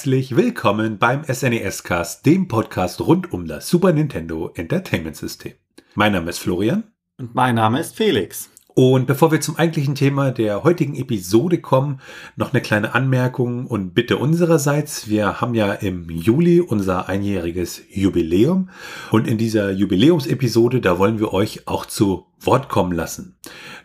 Herzlich willkommen beim SNES Cast, dem Podcast rund um das Super Nintendo Entertainment System. Mein Name ist Florian. Und mein Name ist Felix. Und bevor wir zum eigentlichen Thema der heutigen Episode kommen, noch eine kleine Anmerkung und Bitte unsererseits. Wir haben ja im Juli unser einjähriges Jubiläum und in dieser Jubiläumsepisode, da wollen wir euch auch zu Wort kommen lassen.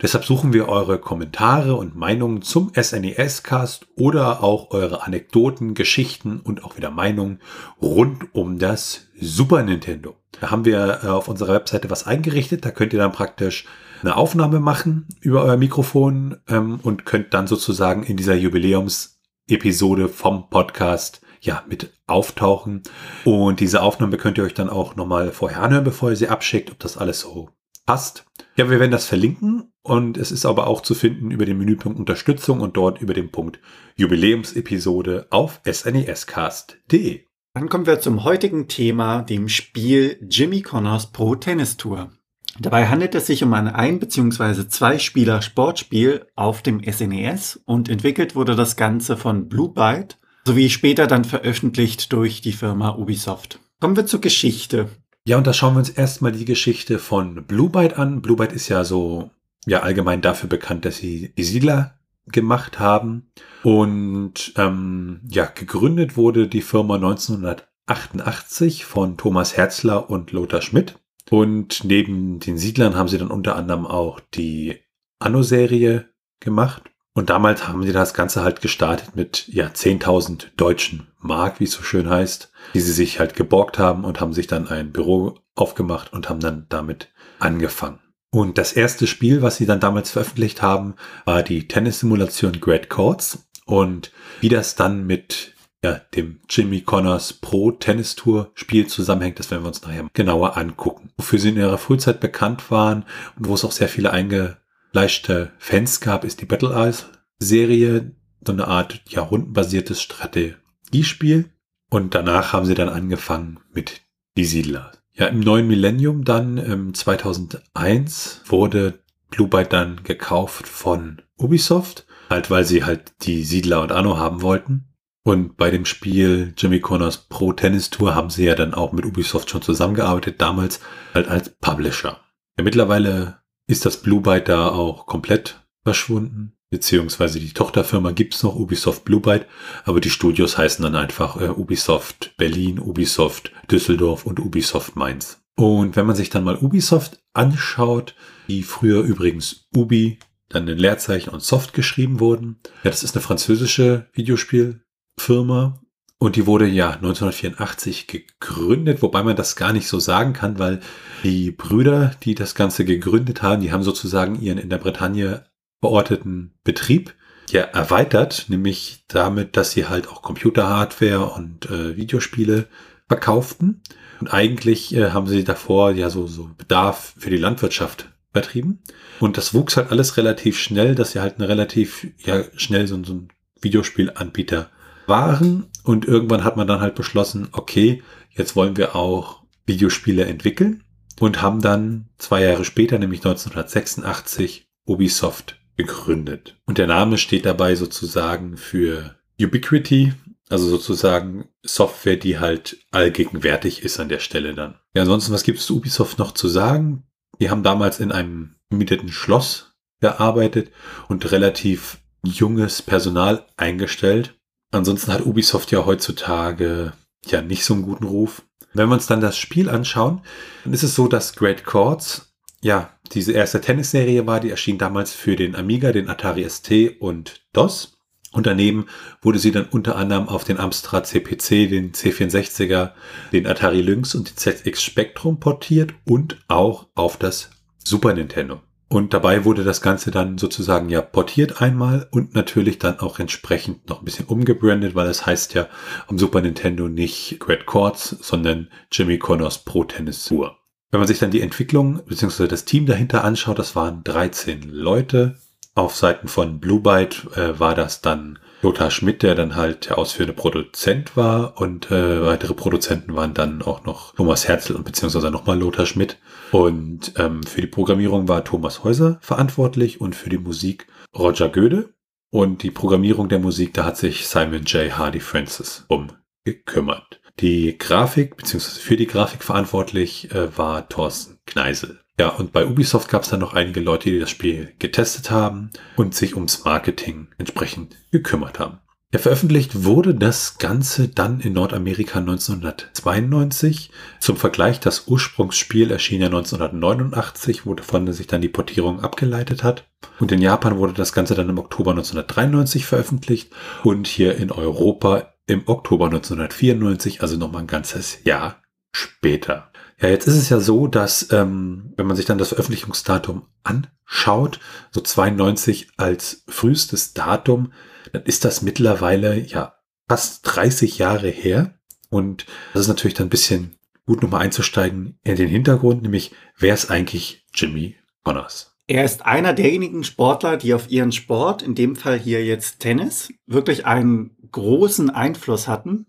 Deshalb suchen wir eure Kommentare und Meinungen zum SNES-Cast oder auch eure Anekdoten, Geschichten und auch wieder Meinungen rund um das Super Nintendo. Da haben wir äh, auf unserer Webseite was eingerichtet. Da könnt ihr dann praktisch eine Aufnahme machen über euer Mikrofon ähm, und könnt dann sozusagen in dieser Jubiläumsepisode vom Podcast ja mit auftauchen. Und diese Aufnahme könnt ihr euch dann auch nochmal vorher anhören, bevor ihr sie abschickt, ob das alles so passt. Ja, wir werden das verlinken und es ist aber auch zu finden über den Menüpunkt Unterstützung und dort über den Punkt Jubiläumsepisode auf snescast.de. Dann kommen wir zum heutigen Thema, dem Spiel Jimmy Connors Pro Tennis Tour. Dabei handelt es sich um ein ein- bzw. zwei-Spieler-Sportspiel auf dem SNES und entwickelt wurde das Ganze von Blue Byte sowie später dann veröffentlicht durch die Firma Ubisoft. Kommen wir zur Geschichte. Ja, und da schauen wir uns erstmal die Geschichte von Blue Byte an. Blue Byte ist ja so ja allgemein dafür bekannt, dass sie die Siedler gemacht haben. Und ähm, ja, gegründet wurde die Firma 1988 von Thomas Herzler und Lothar Schmidt. Und neben den Siedlern haben sie dann unter anderem auch die Anno-Serie gemacht. Und damals haben sie das Ganze halt gestartet mit ja 10.000 deutschen Mark, wie es so schön heißt, die sie sich halt geborgt haben und haben sich dann ein Büro aufgemacht und haben dann damit angefangen. Und das erste Spiel, was sie dann damals veröffentlicht haben, war die Tennissimulation Great Courts. Und wie das dann mit ja, dem Jimmy Connors Pro Tennis Tour Spiel zusammenhängt, das werden wir uns nachher genauer angucken. Wofür sie in ihrer Frühzeit bekannt waren und wo es auch sehr viele eingefleischte Fans gab, ist die Battle Eyes Serie, so eine Art ja, rundenbasiertes Strategiespiel. Und danach haben sie dann angefangen mit Die Siedler. Ja, im neuen Millennium dann, ähm, 2001, wurde Blue Byte dann gekauft von Ubisoft, halt weil sie halt die Siedler und Anno haben wollten. Und bei dem Spiel Jimmy Connors Pro Tennis Tour haben sie ja dann auch mit Ubisoft schon zusammengearbeitet, damals halt als Publisher. Ja, mittlerweile ist das Blue Byte da auch komplett verschwunden, beziehungsweise die Tochterfirma gibt's noch, Ubisoft Blue Byte, aber die Studios heißen dann einfach äh, Ubisoft Berlin, Ubisoft Düsseldorf und Ubisoft Mainz. Und wenn man sich dann mal Ubisoft anschaut, die früher übrigens Ubi, dann in Leerzeichen und Soft geschrieben wurden, ja, das ist eine französische Videospiel Firma und die wurde ja 1984 gegründet, wobei man das gar nicht so sagen kann, weil die Brüder, die das Ganze gegründet haben, die haben sozusagen ihren in der Bretagne verorteten Betrieb ja erweitert, nämlich damit, dass sie halt auch Computerhardware und äh, Videospiele verkauften. Und eigentlich äh, haben sie davor ja so, so Bedarf für die Landwirtschaft vertrieben. Und das wuchs halt alles relativ schnell, dass sie halt eine relativ ja schnell so, so ein Videospielanbieter waren und irgendwann hat man dann halt beschlossen, okay, jetzt wollen wir auch Videospiele entwickeln und haben dann zwei Jahre später, nämlich 1986, Ubisoft gegründet. Und der Name steht dabei sozusagen für Ubiquity, also sozusagen Software, die halt allgegenwärtig ist an der Stelle dann. Ja, ansonsten, was gibt es Ubisoft noch zu sagen? Die haben damals in einem gemieteten Schloss gearbeitet und relativ junges Personal eingestellt. Ansonsten hat Ubisoft ja heutzutage ja nicht so einen guten Ruf. Wenn wir uns dann das Spiel anschauen, dann ist es so, dass Great Chords ja diese erste Tennisserie war, die erschien damals für den Amiga, den Atari ST und DOS. Und daneben wurde sie dann unter anderem auf den Amstrad CPC, den C64er, den Atari Lynx und den ZX Spectrum portiert und auch auf das Super Nintendo. Und dabei wurde das Ganze dann sozusagen ja portiert einmal und natürlich dann auch entsprechend noch ein bisschen umgebrandet, weil es heißt ja am Super Nintendo nicht Great Chords, sondern Jimmy Connors Pro Tennis Tour. Wenn man sich dann die Entwicklung bzw. das Team dahinter anschaut, das waren 13 Leute. Auf Seiten von Blue Byte äh, war das dann Lothar Schmidt, der dann halt der ausführende Produzent war und äh, weitere Produzenten waren dann auch noch Thomas Herzl und beziehungsweise nochmal Lothar Schmidt. Und ähm, für die Programmierung war Thomas Häuser verantwortlich und für die Musik Roger Göde. Und die Programmierung der Musik, da hat sich Simon J. Hardy Francis um gekümmert. Die Grafik, beziehungsweise für die Grafik verantwortlich, äh, war Thorsten Kneisel. Ja, und bei Ubisoft gab es dann noch einige Leute, die das Spiel getestet haben und sich ums Marketing entsprechend gekümmert haben. Ja, veröffentlicht wurde das Ganze dann in Nordamerika 1992. Zum Vergleich, das Ursprungsspiel erschien ja 1989, wovon sich dann die Portierung abgeleitet hat. Und in Japan wurde das Ganze dann im Oktober 1993 veröffentlicht und hier in Europa im Oktober 1994, also nochmal ein ganzes Jahr später. Ja, jetzt ist es ja so, dass ähm, wenn man sich dann das Veröffentlichungsdatum anschaut, so 92 als frühestes Datum, dann ist das mittlerweile ja fast 30 Jahre her. Und das ist natürlich dann ein bisschen gut nochmal einzusteigen in den Hintergrund, nämlich wer ist eigentlich Jimmy Connors? Er ist einer derjenigen Sportler, die auf ihren Sport, in dem Fall hier jetzt Tennis, wirklich einen großen Einfluss hatten.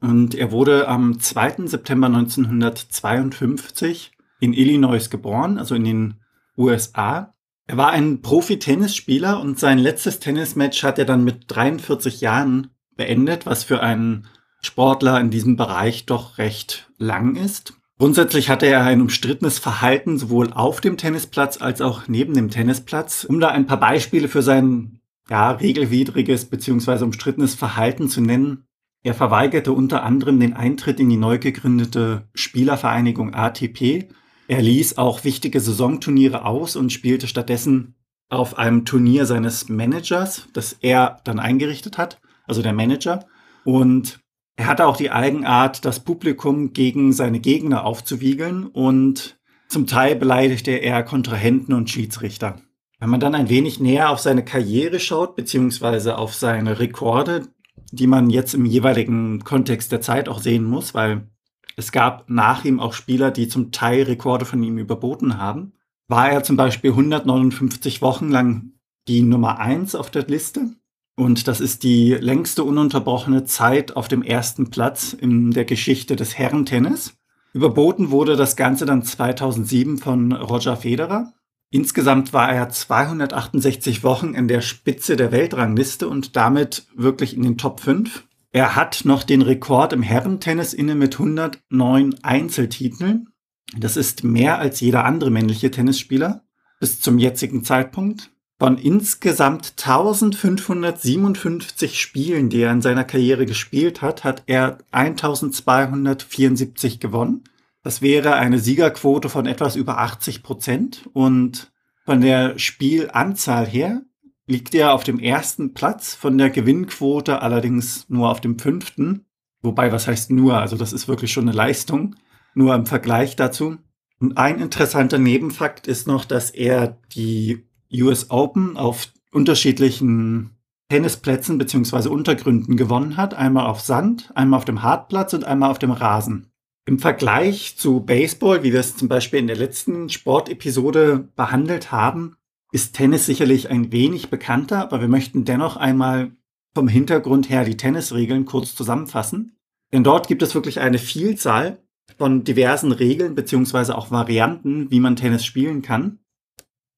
Und er wurde am 2. September 1952 in Illinois geboren, also in den USA. Er war ein Profi-Tennisspieler und sein letztes Tennismatch hat er dann mit 43 Jahren beendet, was für einen Sportler in diesem Bereich doch recht lang ist. Grundsätzlich hatte er ein umstrittenes Verhalten sowohl auf dem Tennisplatz als auch neben dem Tennisplatz. Um da ein paar Beispiele für sein ja, regelwidriges bzw. umstrittenes Verhalten zu nennen, er verweigerte unter anderem den Eintritt in die neu gegründete Spielervereinigung ATP. Er ließ auch wichtige Saisonturniere aus und spielte stattdessen auf einem Turnier seines Managers, das er dann eingerichtet hat, also der Manager. Und er hatte auch die Eigenart, das Publikum gegen seine Gegner aufzuwiegeln und zum Teil beleidigte er Kontrahenten und Schiedsrichter. Wenn man dann ein wenig näher auf seine Karriere schaut, beziehungsweise auf seine Rekorde, die man jetzt im jeweiligen Kontext der Zeit auch sehen muss, weil es gab nach ihm auch Spieler, die zum Teil Rekorde von ihm überboten haben. War er zum Beispiel 159 Wochen lang die Nummer eins auf der Liste. Und das ist die längste ununterbrochene Zeit auf dem ersten Platz in der Geschichte des Herrentennis. Überboten wurde das Ganze dann 2007 von Roger Federer. Insgesamt war er 268 Wochen in der Spitze der Weltrangliste und damit wirklich in den Top 5. Er hat noch den Rekord im Herrentennis inne mit 109 Einzeltiteln. Das ist mehr als jeder andere männliche Tennisspieler bis zum jetzigen Zeitpunkt. Von insgesamt 1557 Spielen, die er in seiner Karriere gespielt hat, hat er 1274 gewonnen. Das wäre eine Siegerquote von etwas über 80 Prozent und von der Spielanzahl her liegt er auf dem ersten Platz, von der Gewinnquote allerdings nur auf dem fünften. Wobei, was heißt nur? Also das ist wirklich schon eine Leistung. Nur im Vergleich dazu. Und ein interessanter Nebenfakt ist noch, dass er die US Open auf unterschiedlichen Tennisplätzen beziehungsweise Untergründen gewonnen hat. Einmal auf Sand, einmal auf dem Hartplatz und einmal auf dem Rasen. Im Vergleich zu Baseball, wie wir es zum Beispiel in der letzten Sportepisode behandelt haben, ist Tennis sicherlich ein wenig bekannter, aber wir möchten dennoch einmal vom Hintergrund her die Tennisregeln kurz zusammenfassen. Denn dort gibt es wirklich eine Vielzahl von diversen Regeln beziehungsweise auch Varianten, wie man Tennis spielen kann.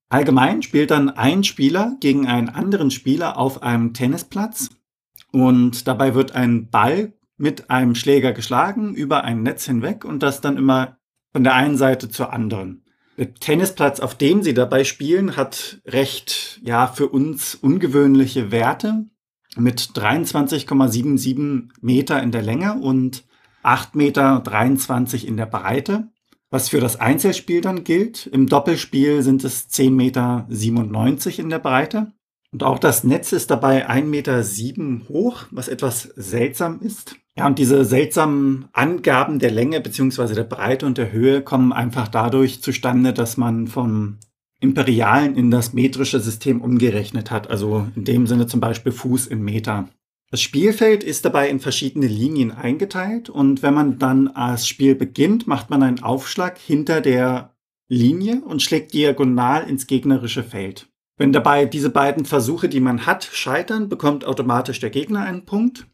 Allgemein spielt dann ein Spieler gegen einen anderen Spieler auf einem Tennisplatz und dabei wird ein Ball mit einem Schläger geschlagen über ein Netz hinweg und das dann immer von der einen Seite zur anderen. Der Tennisplatz, auf dem sie dabei spielen, hat recht, ja, für uns ungewöhnliche Werte mit 23,77 Meter in der Länge und 8,23 Meter in der Breite. Was für das Einzelspiel dann gilt. Im Doppelspiel sind es 10,97 Meter in der Breite. Und auch das Netz ist dabei 1,7 Meter hoch, was etwas seltsam ist. Ja, und diese seltsamen Angaben der Länge beziehungsweise der Breite und der Höhe kommen einfach dadurch zustande, dass man vom Imperialen in das metrische System umgerechnet hat. Also in dem Sinne zum Beispiel Fuß in Meter. Das Spielfeld ist dabei in verschiedene Linien eingeteilt und wenn man dann das Spiel beginnt, macht man einen Aufschlag hinter der Linie und schlägt diagonal ins gegnerische Feld. Wenn dabei diese beiden Versuche, die man hat, scheitern, bekommt automatisch der Gegner einen Punkt.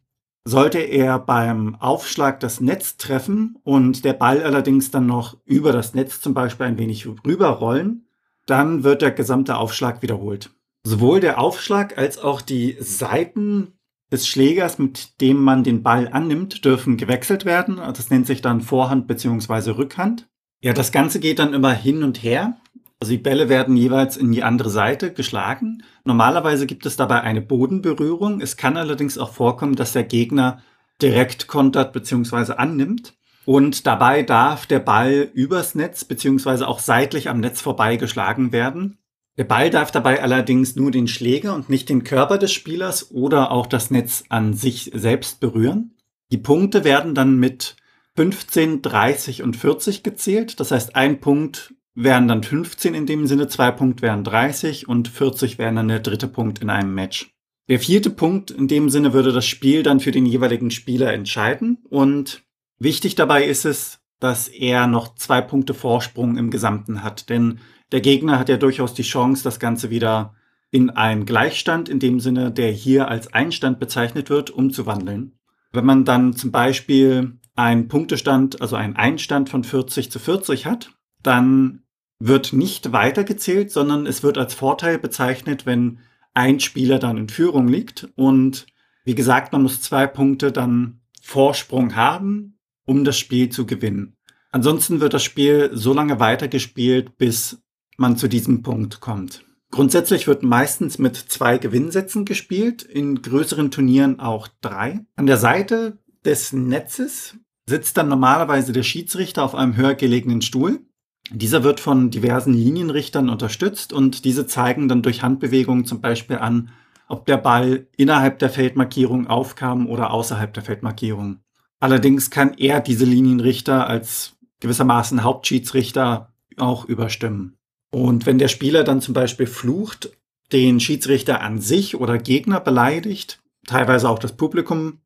Sollte er beim Aufschlag das Netz treffen und der Ball allerdings dann noch über das Netz zum Beispiel ein wenig rüberrollen, dann wird der gesamte Aufschlag wiederholt. Sowohl der Aufschlag als auch die Seiten des Schlägers, mit dem man den Ball annimmt, dürfen gewechselt werden. Das nennt sich dann Vorhand bzw. Rückhand. Ja, das Ganze geht dann immer hin und her. Also die Bälle werden jeweils in die andere Seite geschlagen. Normalerweise gibt es dabei eine Bodenberührung. Es kann allerdings auch vorkommen, dass der Gegner direkt kontert bzw. annimmt. Und dabei darf der Ball übers Netz bzw. auch seitlich am Netz vorbeigeschlagen werden. Der Ball darf dabei allerdings nur den Schläger und nicht den Körper des Spielers oder auch das Netz an sich selbst berühren. Die Punkte werden dann mit 15, 30 und 40 gezählt. Das heißt, ein Punkt wären dann 15 in dem Sinne, zwei Punkte wären 30 und 40 wären dann der dritte Punkt in einem Match. Der vierte Punkt in dem Sinne würde das Spiel dann für den jeweiligen Spieler entscheiden und wichtig dabei ist es, dass er noch zwei Punkte Vorsprung im Gesamten hat, denn der Gegner hat ja durchaus die Chance, das Ganze wieder in einen Gleichstand, in dem Sinne, der hier als Einstand bezeichnet wird, umzuwandeln. Wenn man dann zum Beispiel einen Punktestand, also einen Einstand von 40 zu 40 hat, dann wird nicht weitergezählt, sondern es wird als Vorteil bezeichnet, wenn ein Spieler dann in Führung liegt. Und wie gesagt, man muss zwei Punkte dann Vorsprung haben, um das Spiel zu gewinnen. Ansonsten wird das Spiel so lange weitergespielt, bis man zu diesem Punkt kommt. Grundsätzlich wird meistens mit zwei Gewinnsätzen gespielt, in größeren Turnieren auch drei. An der Seite des Netzes sitzt dann normalerweise der Schiedsrichter auf einem höher gelegenen Stuhl dieser wird von diversen Linienrichtern unterstützt und diese zeigen dann durch Handbewegungen zum Beispiel an, ob der Ball innerhalb der Feldmarkierung aufkam oder außerhalb der Feldmarkierung. Allerdings kann er diese Linienrichter als gewissermaßen Hauptschiedsrichter auch überstimmen. Und wenn der Spieler dann zum Beispiel flucht, den Schiedsrichter an sich oder Gegner beleidigt, teilweise auch das Publikum,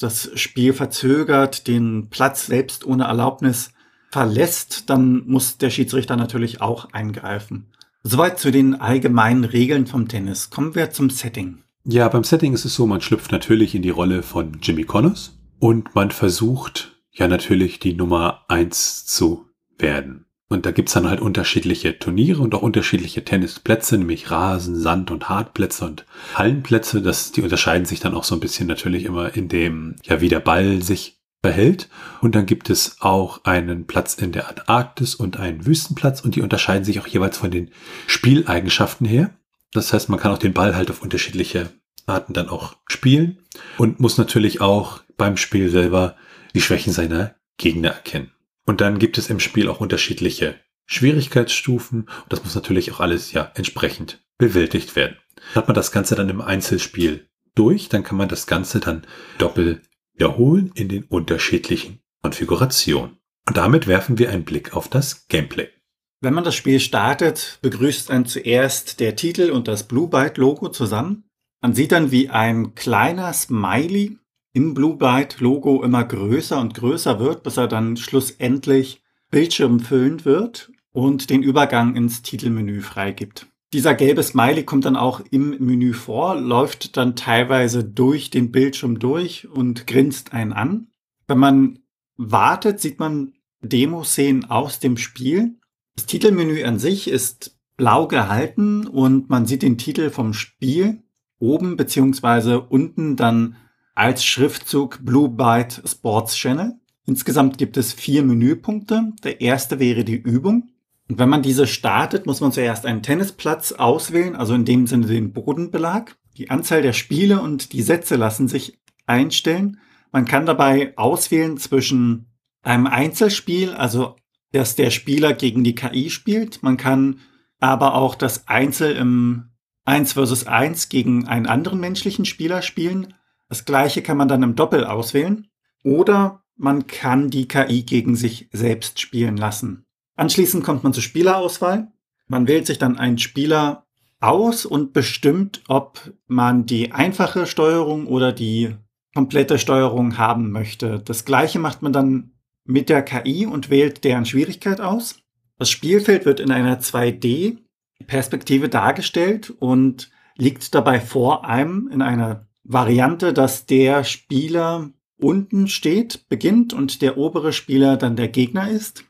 das Spiel verzögert, den Platz selbst ohne Erlaubnis verlässt, dann muss der Schiedsrichter natürlich auch eingreifen. Soweit zu den allgemeinen Regeln vom Tennis. Kommen wir zum Setting. Ja, beim Setting ist es so, man schlüpft natürlich in die Rolle von Jimmy Connors und man versucht ja natürlich die Nummer eins zu werden. Und da gibt's dann halt unterschiedliche Turniere und auch unterschiedliche Tennisplätze, nämlich Rasen, Sand und Hartplätze und Hallenplätze. Das, die unterscheiden sich dann auch so ein bisschen natürlich immer in dem, ja, wie der Ball sich behält. Und dann gibt es auch einen Platz in der Antarktis und einen Wüstenplatz und die unterscheiden sich auch jeweils von den Spieleigenschaften her. Das heißt, man kann auch den Ball halt auf unterschiedliche Arten dann auch spielen und muss natürlich auch beim Spiel selber die Schwächen seiner Gegner erkennen. Und dann gibt es im Spiel auch unterschiedliche Schwierigkeitsstufen und das muss natürlich auch alles ja entsprechend bewältigt werden. Hat man das Ganze dann im Einzelspiel durch, dann kann man das Ganze dann doppelt wiederholen in den unterschiedlichen Konfigurationen. Und damit werfen wir einen Blick auf das Gameplay. Wenn man das Spiel startet, begrüßt dann zuerst der Titel und das Blue Byte Logo zusammen. Man sieht dann, wie ein kleiner Smiley im Blue Byte Logo immer größer und größer wird, bis er dann schlussendlich bildschirmfüllend wird und den Übergang ins Titelmenü freigibt. Dieser gelbe Smiley kommt dann auch im Menü vor, läuft dann teilweise durch den Bildschirm durch und grinst einen an. Wenn man wartet, sieht man Demo-Szenen aus dem Spiel. Das Titelmenü an sich ist blau gehalten und man sieht den Titel vom Spiel oben beziehungsweise unten dann als Schriftzug Blue Byte Sports Channel. Insgesamt gibt es vier Menüpunkte. Der erste wäre die Übung. Und wenn man diese startet, muss man zuerst einen Tennisplatz auswählen, also in dem Sinne den Bodenbelag. Die Anzahl der Spiele und die Sätze lassen sich einstellen. Man kann dabei auswählen zwischen einem Einzelspiel, also dass der Spieler gegen die KI spielt. Man kann aber auch das Einzel im 1 versus 1 gegen einen anderen menschlichen Spieler spielen. Das gleiche kann man dann im Doppel auswählen. Oder man kann die KI gegen sich selbst spielen lassen. Anschließend kommt man zur Spielerauswahl. Man wählt sich dann einen Spieler aus und bestimmt, ob man die einfache Steuerung oder die komplette Steuerung haben möchte. Das gleiche macht man dann mit der KI und wählt deren Schwierigkeit aus. Das Spielfeld wird in einer 2D-Perspektive dargestellt und liegt dabei vor einem in einer Variante, dass der Spieler unten steht, beginnt und der obere Spieler dann der Gegner ist.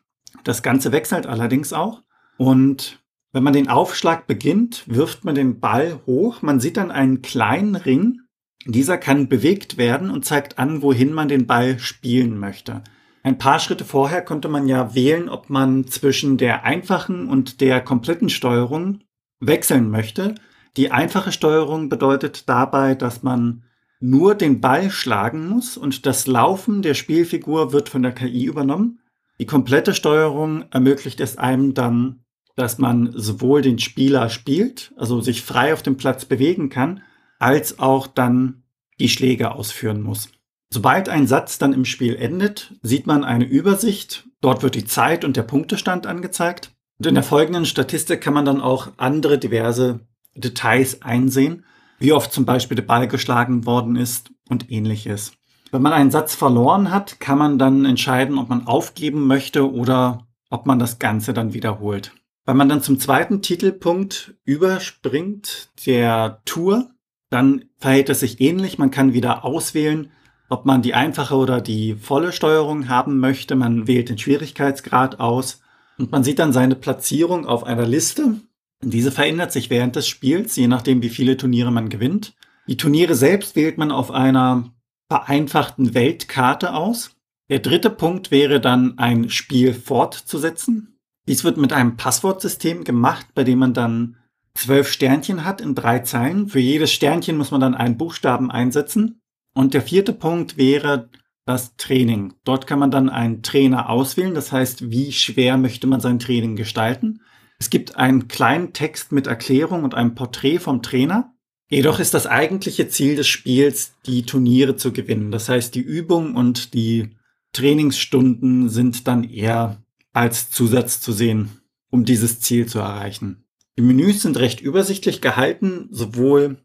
Das Ganze wechselt allerdings auch. Und Wenn man den Aufschlag beginnt, wirft man den Ball hoch. Man sieht dann einen kleinen Ring. Dieser kann bewegt werden und zeigt an, wohin man den Ball spielen möchte. Ein paar Schritte vorher konnte man ja wählen, ob man zwischen der einfachen und der kompletten Steuerung wechseln möchte. Die einfache Steuerung bedeutet dabei, dass man nur den Ball schlagen muss und das Laufen der Spielfigur wird von der KI übernommen. Die komplette Steuerung ermöglicht es einem dann, dass man sowohl den Spieler spielt, also sich frei auf dem Platz bewegen kann, als auch dann die Schläge ausführen muss. Sobald ein Satz dann im Spiel endet, sieht man eine Übersicht. Dort wird die Zeit und der Punktestand angezeigt. Und in der folgenden Statistik kann man dann auch andere diverse Details einsehen, wie oft zum Beispiel der Ball geschlagen worden ist und ähnliches. Wenn man einen Satz verloren hat, kann man dann entscheiden, ob man aufgeben möchte oder ob man das Ganze dann wiederholt. Wenn man dann zum zweiten Titelpunkt überspringt, der Tour, dann verhält es sich ähnlich. Man kann wieder auswählen, ob man die einfache oder die volle Steuerung haben möchte. Man wählt den Schwierigkeitsgrad aus und man sieht dann seine Platzierung auf einer Liste. Diese verändert sich während des Spiels, je nachdem, wie viele Turniere man gewinnt. Die Turniere selbst wählt man auf einer vereinfachten Weltkarte aus. Der dritte Punkt wäre dann ein Spiel fortzusetzen. Dies wird mit einem Passwortsystem gemacht, bei dem man dann zwölf Sternchen hat in drei Zeilen. Für jedes Sternchen muss man dann einen Buchstaben einsetzen. Und der vierte Punkt wäre das Training. Dort kann man dann einen Trainer auswählen. Das heißt, wie schwer möchte man sein Training gestalten. Es gibt einen kleinen Text mit Erklärung und einem Porträt vom Trainer. Jedoch ist das eigentliche Ziel des Spiels, die Turniere zu gewinnen. Das heißt, die Übung und die Trainingsstunden sind dann eher als Zusatz zu sehen, um dieses Ziel zu erreichen. Die Menüs sind recht übersichtlich gehalten, sowohl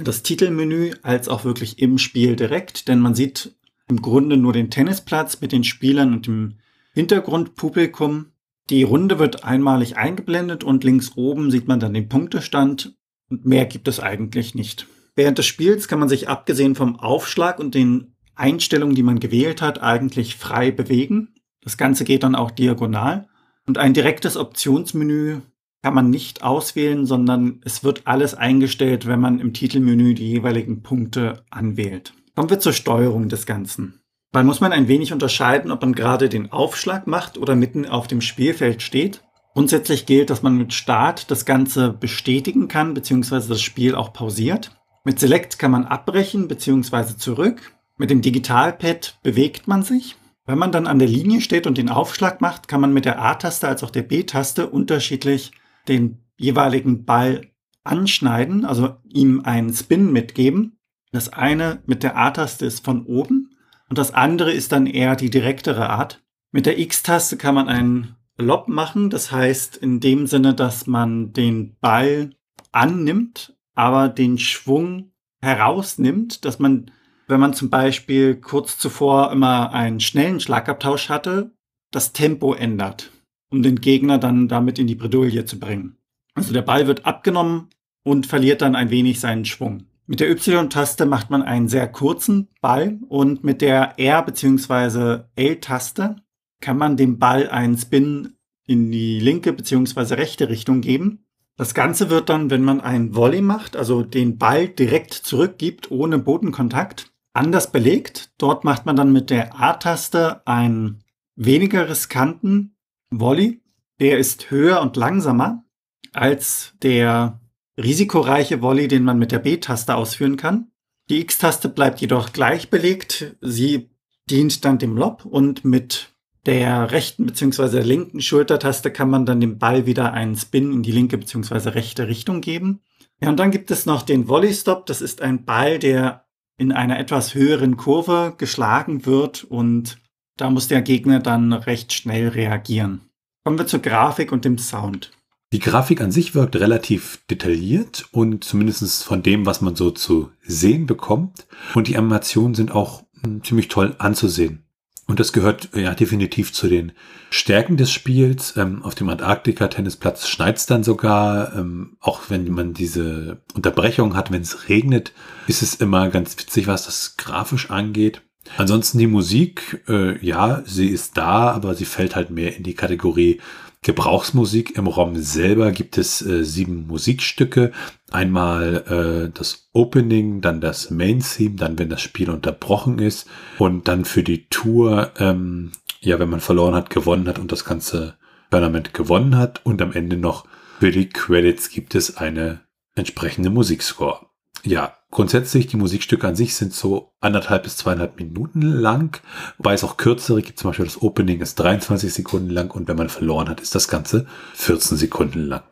das Titelmenü als auch wirklich im Spiel direkt, denn man sieht im Grunde nur den Tennisplatz mit den Spielern und dem Hintergrundpublikum. Die Runde wird einmalig eingeblendet und links oben sieht man dann den Punktestand und mehr gibt es eigentlich nicht. Während des Spiels kann man sich abgesehen vom Aufschlag und den Einstellungen, die man gewählt hat, eigentlich frei bewegen. Das Ganze geht dann auch diagonal. Und ein direktes Optionsmenü kann man nicht auswählen, sondern es wird alles eingestellt, wenn man im Titelmenü die jeweiligen Punkte anwählt. Kommen wir zur Steuerung des Ganzen. Dann muss man ein wenig unterscheiden, ob man gerade den Aufschlag macht oder mitten auf dem Spielfeld steht. Grundsätzlich gilt, dass man mit Start das Ganze bestätigen kann, beziehungsweise das Spiel auch pausiert. Mit Select kann man abbrechen, beziehungsweise zurück. Mit dem Digitalpad bewegt man sich. Wenn man dann an der Linie steht und den Aufschlag macht, kann man mit der A-Taste als auch der B-Taste unterschiedlich den jeweiligen Ball anschneiden, also ihm einen Spin mitgeben. Das eine mit der A-Taste ist von oben und das andere ist dann eher die direktere Art. Mit der X-Taste kann man einen Lob machen, das heißt in dem Sinne, dass man den Ball annimmt, aber den Schwung herausnimmt, dass man wenn man zum Beispiel kurz zuvor immer einen schnellen Schlagabtausch hatte, das Tempo ändert, um den Gegner dann damit in die Bredouille zu bringen. Also der Ball wird abgenommen und verliert dann ein wenig seinen Schwung. Mit der Y-Taste macht man einen sehr kurzen Ball und mit der R- bzw. L-Taste kann man dem Ball einen Spin in die linke bzw. rechte Richtung geben. Das Ganze wird dann, wenn man einen Volley macht, also den Ball direkt zurückgibt ohne Bodenkontakt, anders belegt. Dort macht man dann mit der A-Taste einen weniger riskanten Volley. Der ist höher und langsamer als der risikoreiche Volley, den man mit der B-Taste ausführen kann. Die X-Taste bleibt jedoch gleich belegt. Sie dient dann dem Lob und mit der rechten bzw. linken Schultertaste kann man dann dem Ball wieder einen Spin in die linke bzw. rechte Richtung geben. Ja, und dann gibt es noch den Volley Stop. Das ist ein Ball, der in einer etwas höheren Kurve geschlagen wird und da muss der Gegner dann recht schnell reagieren. Kommen wir zur Grafik und dem Sound. Die Grafik an sich wirkt relativ detailliert und zumindest von dem, was man so zu sehen bekommt. Und die Animationen sind auch hm, ziemlich toll anzusehen. Und das gehört ja definitiv zu den Stärken des Spiels. Ähm, auf dem Antarktika-Tennisplatz schneit es dann sogar. Ähm, auch wenn man diese Unterbrechung hat, wenn es regnet, ist es immer ganz witzig, was das grafisch angeht. Ansonsten die Musik, äh, ja, sie ist da, aber sie fällt halt mehr in die Kategorie Gebrauchsmusik. Im ROM selber gibt es äh, sieben Musikstücke. Einmal äh, das Opening, dann das Main Theme, dann wenn das Spiel unterbrochen ist und dann für die Tour, ähm, ja, wenn man verloren hat, gewonnen hat und das ganze Tournament gewonnen hat und am Ende noch für die Credits gibt es eine entsprechende Musikscore. Ja, grundsätzlich die Musikstücke an sich sind so anderthalb bis zweieinhalb Minuten lang, wobei es auch kürzere gibt. Zum Beispiel das Opening ist 23 Sekunden lang und wenn man verloren hat, ist das Ganze 14 Sekunden lang.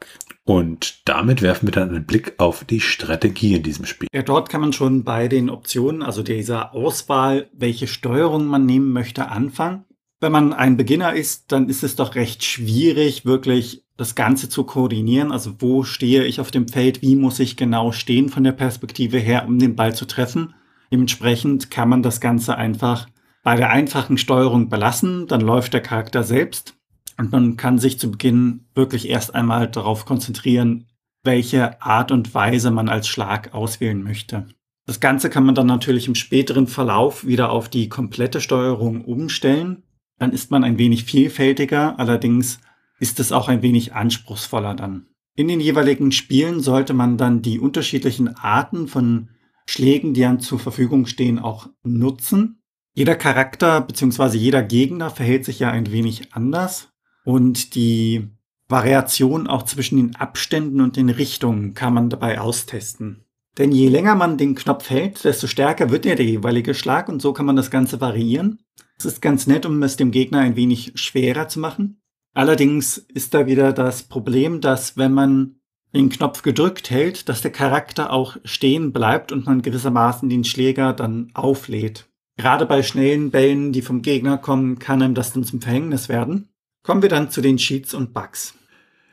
Und damit werfen wir dann einen Blick auf die Strategie in diesem Spiel. Ja, dort kann man schon bei den Optionen, also dieser Auswahl, welche Steuerung man nehmen möchte, anfangen. Wenn man ein Beginner ist, dann ist es doch recht schwierig, wirklich das Ganze zu koordinieren. Also wo stehe ich auf dem Feld, wie muss ich genau stehen von der Perspektive her, um den Ball zu treffen. Dementsprechend kann man das Ganze einfach bei der einfachen Steuerung belassen. Dann läuft der Charakter selbst und man kann sich zu Beginn wirklich erst einmal darauf konzentrieren, welche Art und Weise man als Schlag auswählen möchte. Das Ganze kann man dann natürlich im späteren Verlauf wieder auf die komplette Steuerung umstellen. Dann ist man ein wenig vielfältiger, allerdings ist es auch ein wenig anspruchsvoller dann. In den jeweiligen Spielen sollte man dann die unterschiedlichen Arten von Schlägen, die einem zur Verfügung stehen, auch nutzen. Jeder Charakter bzw. jeder Gegner verhält sich ja ein wenig anders und die Variation auch zwischen den Abständen und den Richtungen kann man dabei austesten. Denn je länger man den Knopf hält, desto stärker wird ja der jeweilige Schlag und so kann man das Ganze variieren. Es ist ganz nett, um es dem Gegner ein wenig schwerer zu machen. Allerdings ist da wieder das Problem, dass wenn man den Knopf gedrückt hält, dass der Charakter auch stehen bleibt und man gewissermaßen den Schläger dann auflädt. Gerade bei schnellen Bällen, die vom Gegner kommen, kann einem das dann zum Verhängnis werden. Kommen wir dann zu den Cheats und Bugs.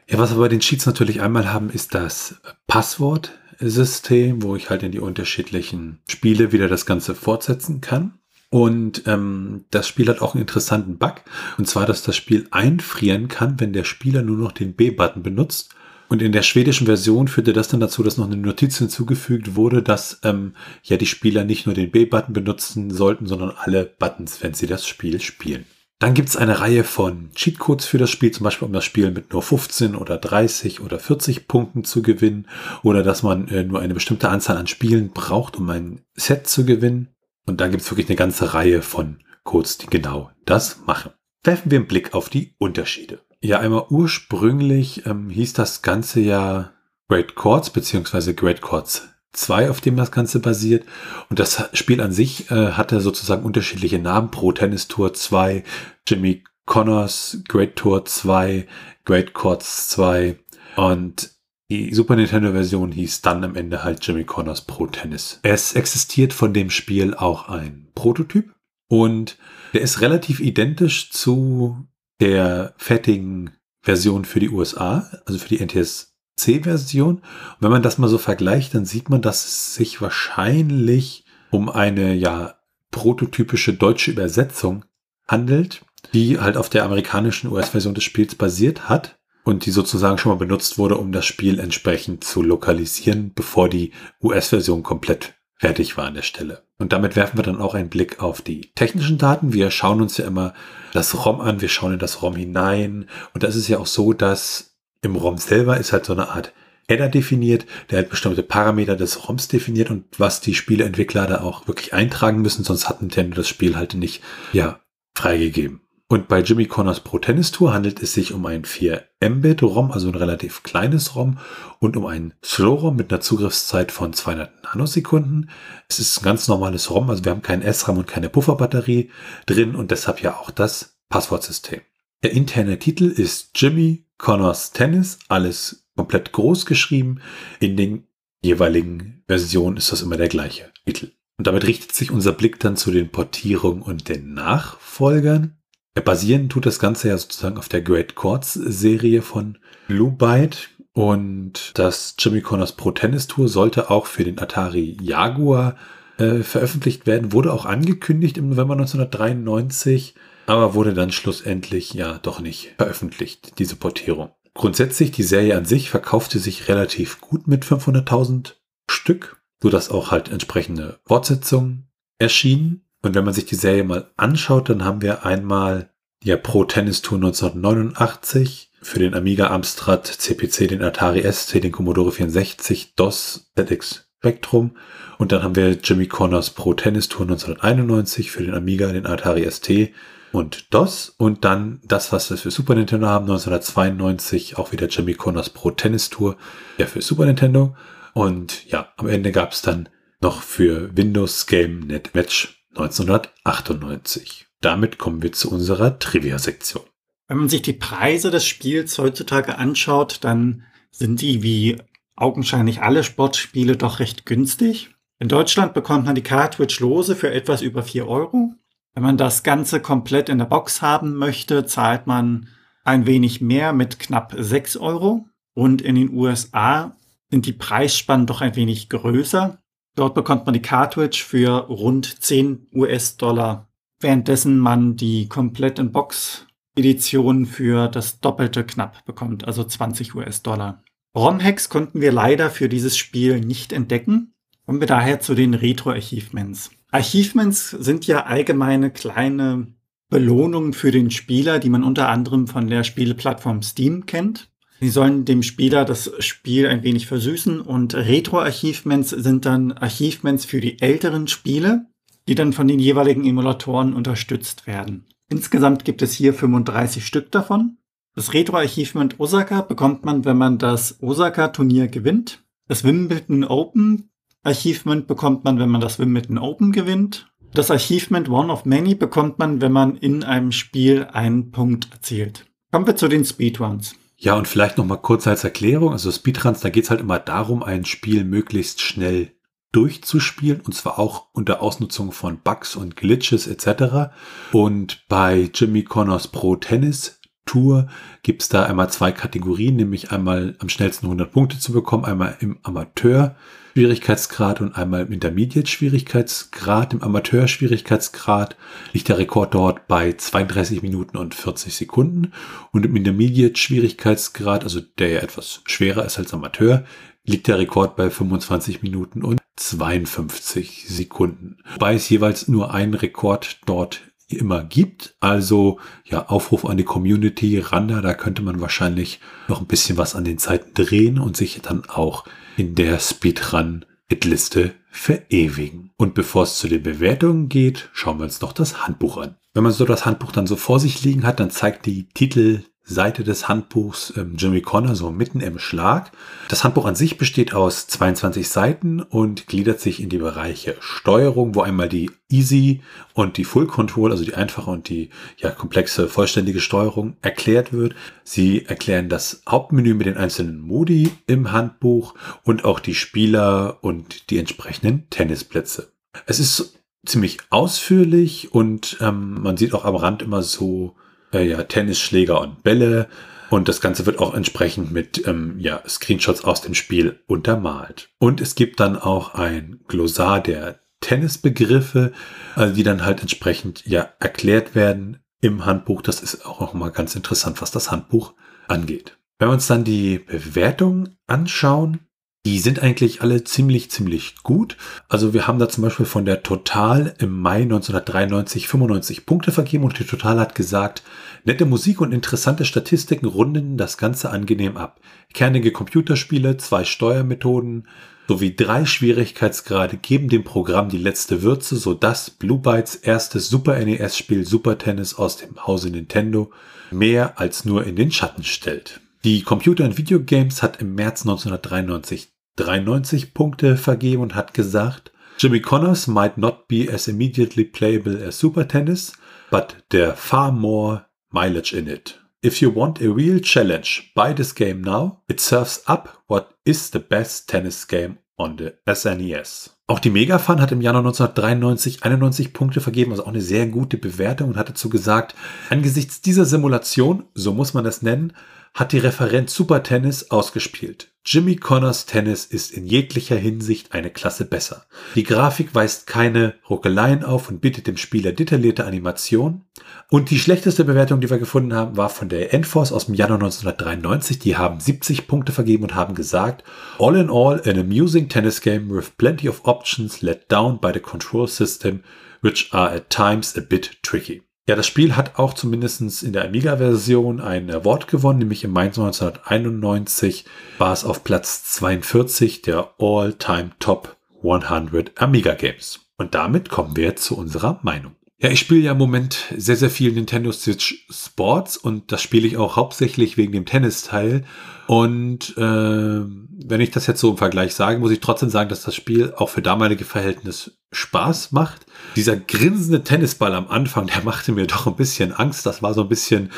Ja, was wir bei den Cheats natürlich einmal haben, ist das Passwortsystem, wo ich halt in die unterschiedlichen Spiele wieder das Ganze fortsetzen kann. Und ähm, das Spiel hat auch einen interessanten Bug. Und zwar, dass das Spiel einfrieren kann, wenn der Spieler nur noch den B-Button benutzt. Und in der schwedischen Version führte das dann dazu, dass noch eine Notiz hinzugefügt wurde, dass ähm, ja die Spieler nicht nur den B-Button benutzen sollten, sondern alle Buttons, wenn sie das Spiel spielen. Dann gibt es eine Reihe von Cheatcodes für das Spiel, zum Beispiel um das Spiel mit nur 15 oder 30 oder 40 Punkten zu gewinnen oder dass man äh, nur eine bestimmte Anzahl an Spielen braucht, um ein Set zu gewinnen. Und da gibt es wirklich eine ganze Reihe von Codes, die genau das machen. Werfen wir einen Blick auf die Unterschiede. Ja, einmal ursprünglich ähm, hieß das Ganze ja Great Chords beziehungsweise Great Chords 2, auf dem das Ganze basiert. Und das Spiel an sich äh, hatte sozusagen unterschiedliche Namen. Pro Tennis Tour 2, Jimmy Connors Great Tour 2, Great Chords 2. Und die Super Nintendo-Version hieß dann am Ende halt Jimmy Connors Pro Tennis. Es existiert von dem Spiel auch ein Prototyp und der ist relativ identisch zu der fertigen Version für die USA, also für die NTSC-Version. Wenn man das mal so vergleicht, dann sieht man, dass es sich wahrscheinlich um eine ja prototypische deutsche Übersetzung handelt, die halt auf der amerikanischen US-Version des Spiels basiert hat und die sozusagen schon mal benutzt wurde, um das Spiel entsprechend zu lokalisieren, bevor die US-Version komplett fertig war an der Stelle. Und damit werfen wir dann auch einen Blick auf die technischen Daten. Wir schauen uns ja immer das ROM an, wir schauen in das ROM hinein. Und das ist ja auch so, dass im ROM selber ist halt so eine Art Header definiert, der halt bestimmte Parameter des ROMs definiert und was die Spieleentwickler da auch wirklich eintragen müssen, sonst hat Nintendo das Spiel halt nicht, ja, freigegeben. Und bei Jimmy Connors Pro Tennis Tour handelt es sich um ein 4 Mbit ROM, also ein relativ kleines ROM und um ein Slow ROM mit einer Zugriffszeit von 200 Nanosekunden. Es ist ein ganz normales ROM, also wir haben keinen SRAM und keine Pufferbatterie drin und deshalb ja auch das Passwortsystem. Der interne Titel ist Jimmy Connors Tennis, alles komplett groß geschrieben. In den jeweiligen Versionen ist das immer der gleiche Titel. Und damit richtet sich unser Blick dann zu den Portierungen und den Nachfolgern. Basieren tut das Ganze ja sozusagen auf der Great Chords Serie von Blue Byte. Und das Jimmy Connors Pro Tennis Tour sollte auch für den Atari Jaguar äh, veröffentlicht werden, wurde auch angekündigt im November 1993, aber wurde dann schlussendlich ja doch nicht veröffentlicht, diese Portierung. Grundsätzlich, die Serie an sich verkaufte sich relativ gut mit 500.000 Stück, sodass auch halt entsprechende Fortsetzungen erschienen. Und wenn man sich die Serie mal anschaut, dann haben wir einmal ja Pro Tennis Tour 1989 für den Amiga Amstrad CPC, den Atari ST, den Commodore 64, DOS, ZX Spectrum. Und dann haben wir Jimmy Connors Pro Tennis Tour 1991 für den Amiga, den Atari ST und DOS. Und dann das, was wir für Super Nintendo haben, 1992 auch wieder Jimmy Connors Pro Tennis Tour, ja für Super Nintendo. Und ja, am Ende gab es dann noch für Windows Game Net Match 1998. Damit kommen wir zu unserer Trivia-Sektion. Wenn man sich die Preise des Spiels heutzutage anschaut, dann sind die wie augenscheinlich alle Sportspiele doch recht günstig. In Deutschland bekommt man die Cartridge lose für etwas über 4 Euro. Wenn man das Ganze komplett in der Box haben möchte, zahlt man ein wenig mehr mit knapp 6 Euro. Und in den USA sind die Preisspannen doch ein wenig größer. Dort bekommt man die Cartridge für rund 10 US-Dollar, währenddessen man die komplett in Box Edition für das Doppelte knapp bekommt, also 20 US-Dollar. ROM-Hacks konnten wir leider für dieses Spiel nicht entdecken. Kommen wir daher zu den Retro-Achievements. Achievements sind ja allgemeine kleine Belohnungen für den Spieler, die man unter anderem von der Spieleplattform Steam kennt. Sie sollen dem Spieler das Spiel ein wenig versüßen und Retro-Achievements sind dann Achievements für die älteren Spiele, die dann von den jeweiligen Emulatoren unterstützt werden. Insgesamt gibt es hier 35 Stück davon. Das Retro-Achievement Osaka bekommt man, wenn man das Osaka-Turnier gewinnt. Das Wimbledon Open Achievement bekommt man, wenn man das Wimbledon Open gewinnt. Das Achievement One of Many bekommt man, wenn man in einem Spiel einen Punkt erzielt. Kommen wir zu den Speedruns. Ja, und vielleicht noch mal kurz als Erklärung. Also Speedruns, da geht es halt immer darum, ein Spiel möglichst schnell durchzuspielen und zwar auch unter Ausnutzung von Bugs und Glitches etc. Und bei Jimmy Connors Pro Tennis Tour gibt es da einmal zwei Kategorien, nämlich einmal am schnellsten 100 Punkte zu bekommen, einmal im Amateur Schwierigkeitsgrad und einmal im Intermediate Schwierigkeitsgrad. Im Amateur Schwierigkeitsgrad liegt der Rekord dort bei 32 Minuten und 40 Sekunden und im Intermediate Schwierigkeitsgrad, also der ja etwas schwerer ist als Amateur, liegt der Rekord bei 25 Minuten und 52 Sekunden. Wobei es jeweils nur einen Rekord dort immer gibt. Also ja, Aufruf an die Community, Randa, da könnte man wahrscheinlich noch ein bisschen was an den Zeiten drehen und sich dann auch in der Speedrun-Hitliste verewigen. Und bevor es zu den Bewertungen geht, schauen wir uns noch das Handbuch an. Wenn man so das Handbuch dann so vor sich liegen hat, dann zeigt die Titel Seite des Handbuchs ähm, Jimmy Connor so mitten im Schlag. Das Handbuch an sich besteht aus 22 Seiten und gliedert sich in die Bereiche Steuerung, wo einmal die Easy und die Full Control, also die einfache und die ja, komplexe, vollständige Steuerung erklärt wird. Sie erklären das Hauptmenü mit den einzelnen Modi im Handbuch und auch die Spieler und die entsprechenden Tennisplätze. Es ist ziemlich ausführlich und ähm, man sieht auch am Rand immer so äh, ja, Tennisschläger und Bälle. Und das Ganze wird auch entsprechend mit ähm, ja, Screenshots aus dem Spiel untermalt. Und es gibt dann auch ein Glossar der Tennisbegriffe, also die dann halt entsprechend ja erklärt werden im Handbuch. Das ist auch nochmal ganz interessant, was das Handbuch angeht. Wenn wir uns dann die Bewertung anschauen, die sind eigentlich alle ziemlich, ziemlich gut. Also wir haben da zum Beispiel von der Total im Mai 1993 95 Punkte vergeben und die Total hat gesagt, nette Musik und interessante Statistiken runden das Ganze angenehm ab. Kernige Computerspiele, zwei Steuermethoden sowie drei Schwierigkeitsgrade geben dem Programm die letzte Würze, sodass Blue Bytes erstes Super NES-Spiel Super Tennis aus dem Hause Nintendo mehr als nur in den Schatten stellt. Die Computer- und Videogames hat im März 1993 93 Punkte vergeben und hat gesagt, Jimmy Connors might not be as immediately playable as Super Tennis, but there far more mileage in it. If you want a real challenge, buy this game now. It serves up what is the best tennis game on the SNES. E auch die Megafan hat im Januar 1993 91 Punkte vergeben, also auch eine sehr gute Bewertung und hat dazu gesagt, angesichts dieser Simulation, so muss man es nennen, hat die Referent Super Tennis ausgespielt. Jimmy Connors Tennis ist in jeglicher Hinsicht eine Klasse besser. Die Grafik weist keine Ruckeleien auf und bietet dem Spieler detaillierte Animation. Und die schlechteste Bewertung, die wir gefunden haben, war von der Enforce aus dem Januar 1993. Die haben 70 Punkte vergeben und haben gesagt, All in all, an amusing tennis game with plenty of options let down by the control system, which are at times a bit tricky. Ja, das Spiel hat auch zumindest in der Amiga-Version ein Award gewonnen, nämlich im Mai 1991 war es auf Platz 42 der All-Time Top 100 Amiga Games. Und damit kommen wir zu unserer Meinung. Ja, ich spiele ja im Moment sehr, sehr viel Nintendo Switch Sports und das spiele ich auch hauptsächlich wegen dem Tennisteil. Und äh, wenn ich das jetzt so im Vergleich sage, muss ich trotzdem sagen, dass das Spiel auch für damalige Verhältnis Spaß macht. Dieser grinsende Tennisball am Anfang, der machte mir doch ein bisschen Angst. Das war so ein bisschen,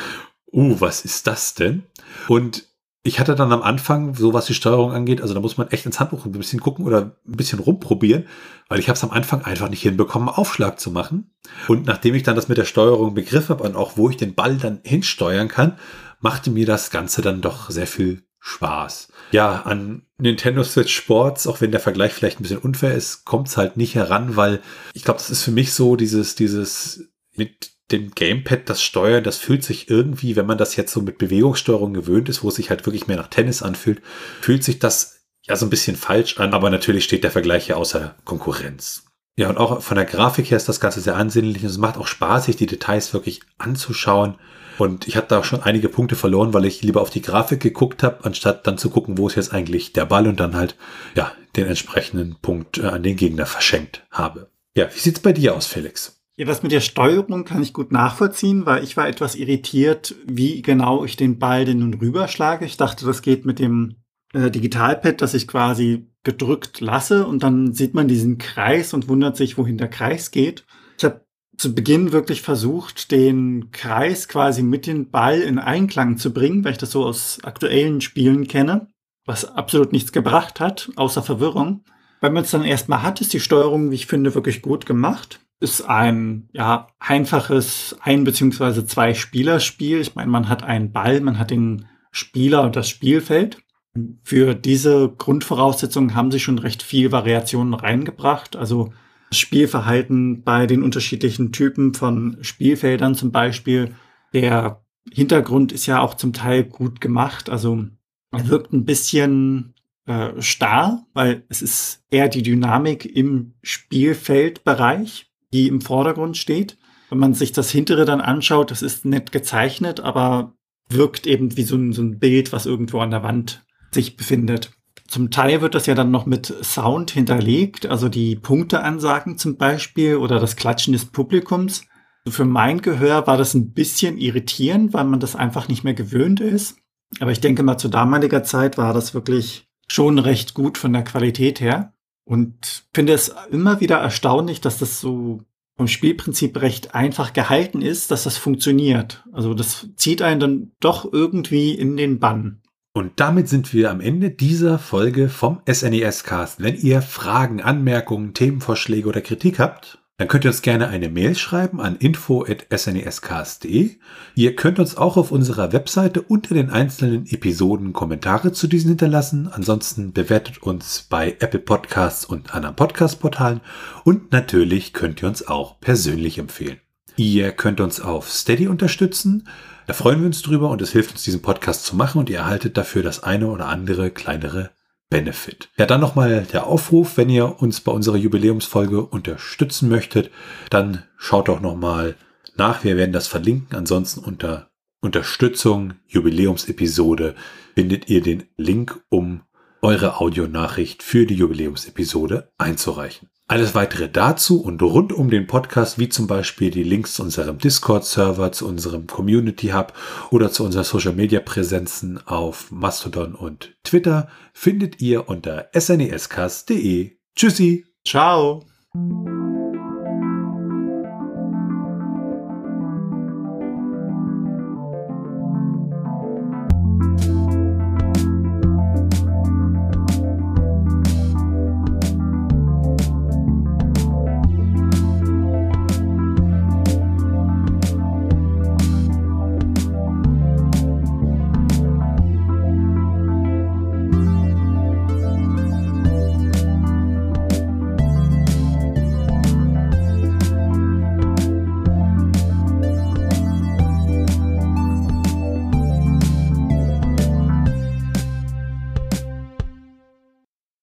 uh, was ist das denn? Und ich hatte dann am Anfang, so was die Steuerung angeht, also da muss man echt ins Handbuch ein bisschen gucken oder ein bisschen rumprobieren, weil ich habe es am Anfang einfach nicht hinbekommen, Aufschlag zu machen. Und nachdem ich dann das mit der Steuerung begriffen habe und auch wo ich den Ball dann hinsteuern kann, machte mir das Ganze dann doch sehr viel Spaß. Ja, an Nintendo Switch Sports, auch wenn der Vergleich vielleicht ein bisschen unfair ist, kommt es halt nicht heran, weil ich glaube, das ist für mich so dieses, dieses mit dem Gamepad das Steuern, das fühlt sich irgendwie, wenn man das jetzt so mit Bewegungssteuerung gewöhnt ist, wo es sich halt wirklich mehr nach Tennis anfühlt, fühlt sich das ja so ein bisschen falsch an, aber natürlich steht der Vergleich ja außer Konkurrenz. Ja, und auch von der Grafik her ist das Ganze sehr ansehnlich und es macht auch Spaß, sich die Details wirklich anzuschauen. Und ich habe da auch schon einige Punkte verloren, weil ich lieber auf die Grafik geguckt habe, anstatt dann zu gucken, wo ist jetzt eigentlich der Ball und dann halt, ja, den entsprechenden Punkt äh, an den Gegner verschenkt habe. Ja, wie sieht's bei dir aus, Felix? Ja, das mit der Steuerung kann ich gut nachvollziehen, weil ich war etwas irritiert, wie genau ich den Ball denn nun rüberschlage. Ich dachte, das geht mit dem äh, Digitalpad, das ich quasi gedrückt lasse und dann sieht man diesen Kreis und wundert sich, wohin der Kreis geht. Ich habe zu Beginn wirklich versucht, den Kreis quasi mit dem Ball in Einklang zu bringen, weil ich das so aus aktuellen Spielen kenne, was absolut nichts gebracht hat, außer Verwirrung. Wenn man es dann erstmal hat, ist die Steuerung, wie ich finde, wirklich gut gemacht ist ein ja einfaches ein beziehungsweise zwei Spielerspiel. Ich meine, man hat einen Ball, man hat den Spieler und das Spielfeld. Für diese Grundvoraussetzungen haben sie schon recht viel Variationen reingebracht. Also Spielverhalten bei den unterschiedlichen Typen von Spielfeldern zum Beispiel. Der Hintergrund ist ja auch zum Teil gut gemacht. Also er wirkt ein bisschen äh, starr, weil es ist eher die Dynamik im Spielfeldbereich die im Vordergrund steht. Wenn man sich das hintere dann anschaut, das ist nett gezeichnet, aber wirkt eben wie so ein, so ein Bild, was irgendwo an der Wand sich befindet. Zum Teil wird das ja dann noch mit Sound hinterlegt, also die Punkteansagen zum Beispiel oder das Klatschen des Publikums. Für mein Gehör war das ein bisschen irritierend, weil man das einfach nicht mehr gewöhnt ist. Aber ich denke mal, zu damaliger Zeit war das wirklich schon recht gut von der Qualität her. Und finde es immer wieder erstaunlich, dass das so vom Spielprinzip recht einfach gehalten ist, dass das funktioniert. Also das zieht einen dann doch irgendwie in den Bann. Und damit sind wir am Ende dieser Folge vom SNES Cast. Wenn ihr Fragen, Anmerkungen, Themenvorschläge oder Kritik habt, dann könnt ihr uns gerne eine Mail schreiben an info.snescast.de. Ihr könnt uns auch auf unserer Webseite unter den einzelnen Episoden Kommentare zu diesen hinterlassen. Ansonsten bewertet uns bei Apple Podcasts und anderen Podcast-Portalen. Und natürlich könnt ihr uns auch persönlich empfehlen. Ihr könnt uns auf Steady unterstützen. Da freuen wir uns drüber und es hilft uns, diesen Podcast zu machen und ihr erhaltet dafür das eine oder andere kleinere Benefit. Ja, dann nochmal der Aufruf, wenn ihr uns bei unserer Jubiläumsfolge unterstützen möchtet, dann schaut doch nochmal nach. Wir werden das verlinken. Ansonsten unter Unterstützung Jubiläumsepisode findet ihr den Link, um eure Audionachricht für die Jubiläumsepisode einzureichen. Alles weitere dazu und rund um den Podcast, wie zum Beispiel die Links zu unserem Discord-Server, zu unserem Community Hub oder zu unseren Social-Media-Präsenzen auf Mastodon und Twitter, findet ihr unter snescast.de. Tschüssi. Ciao.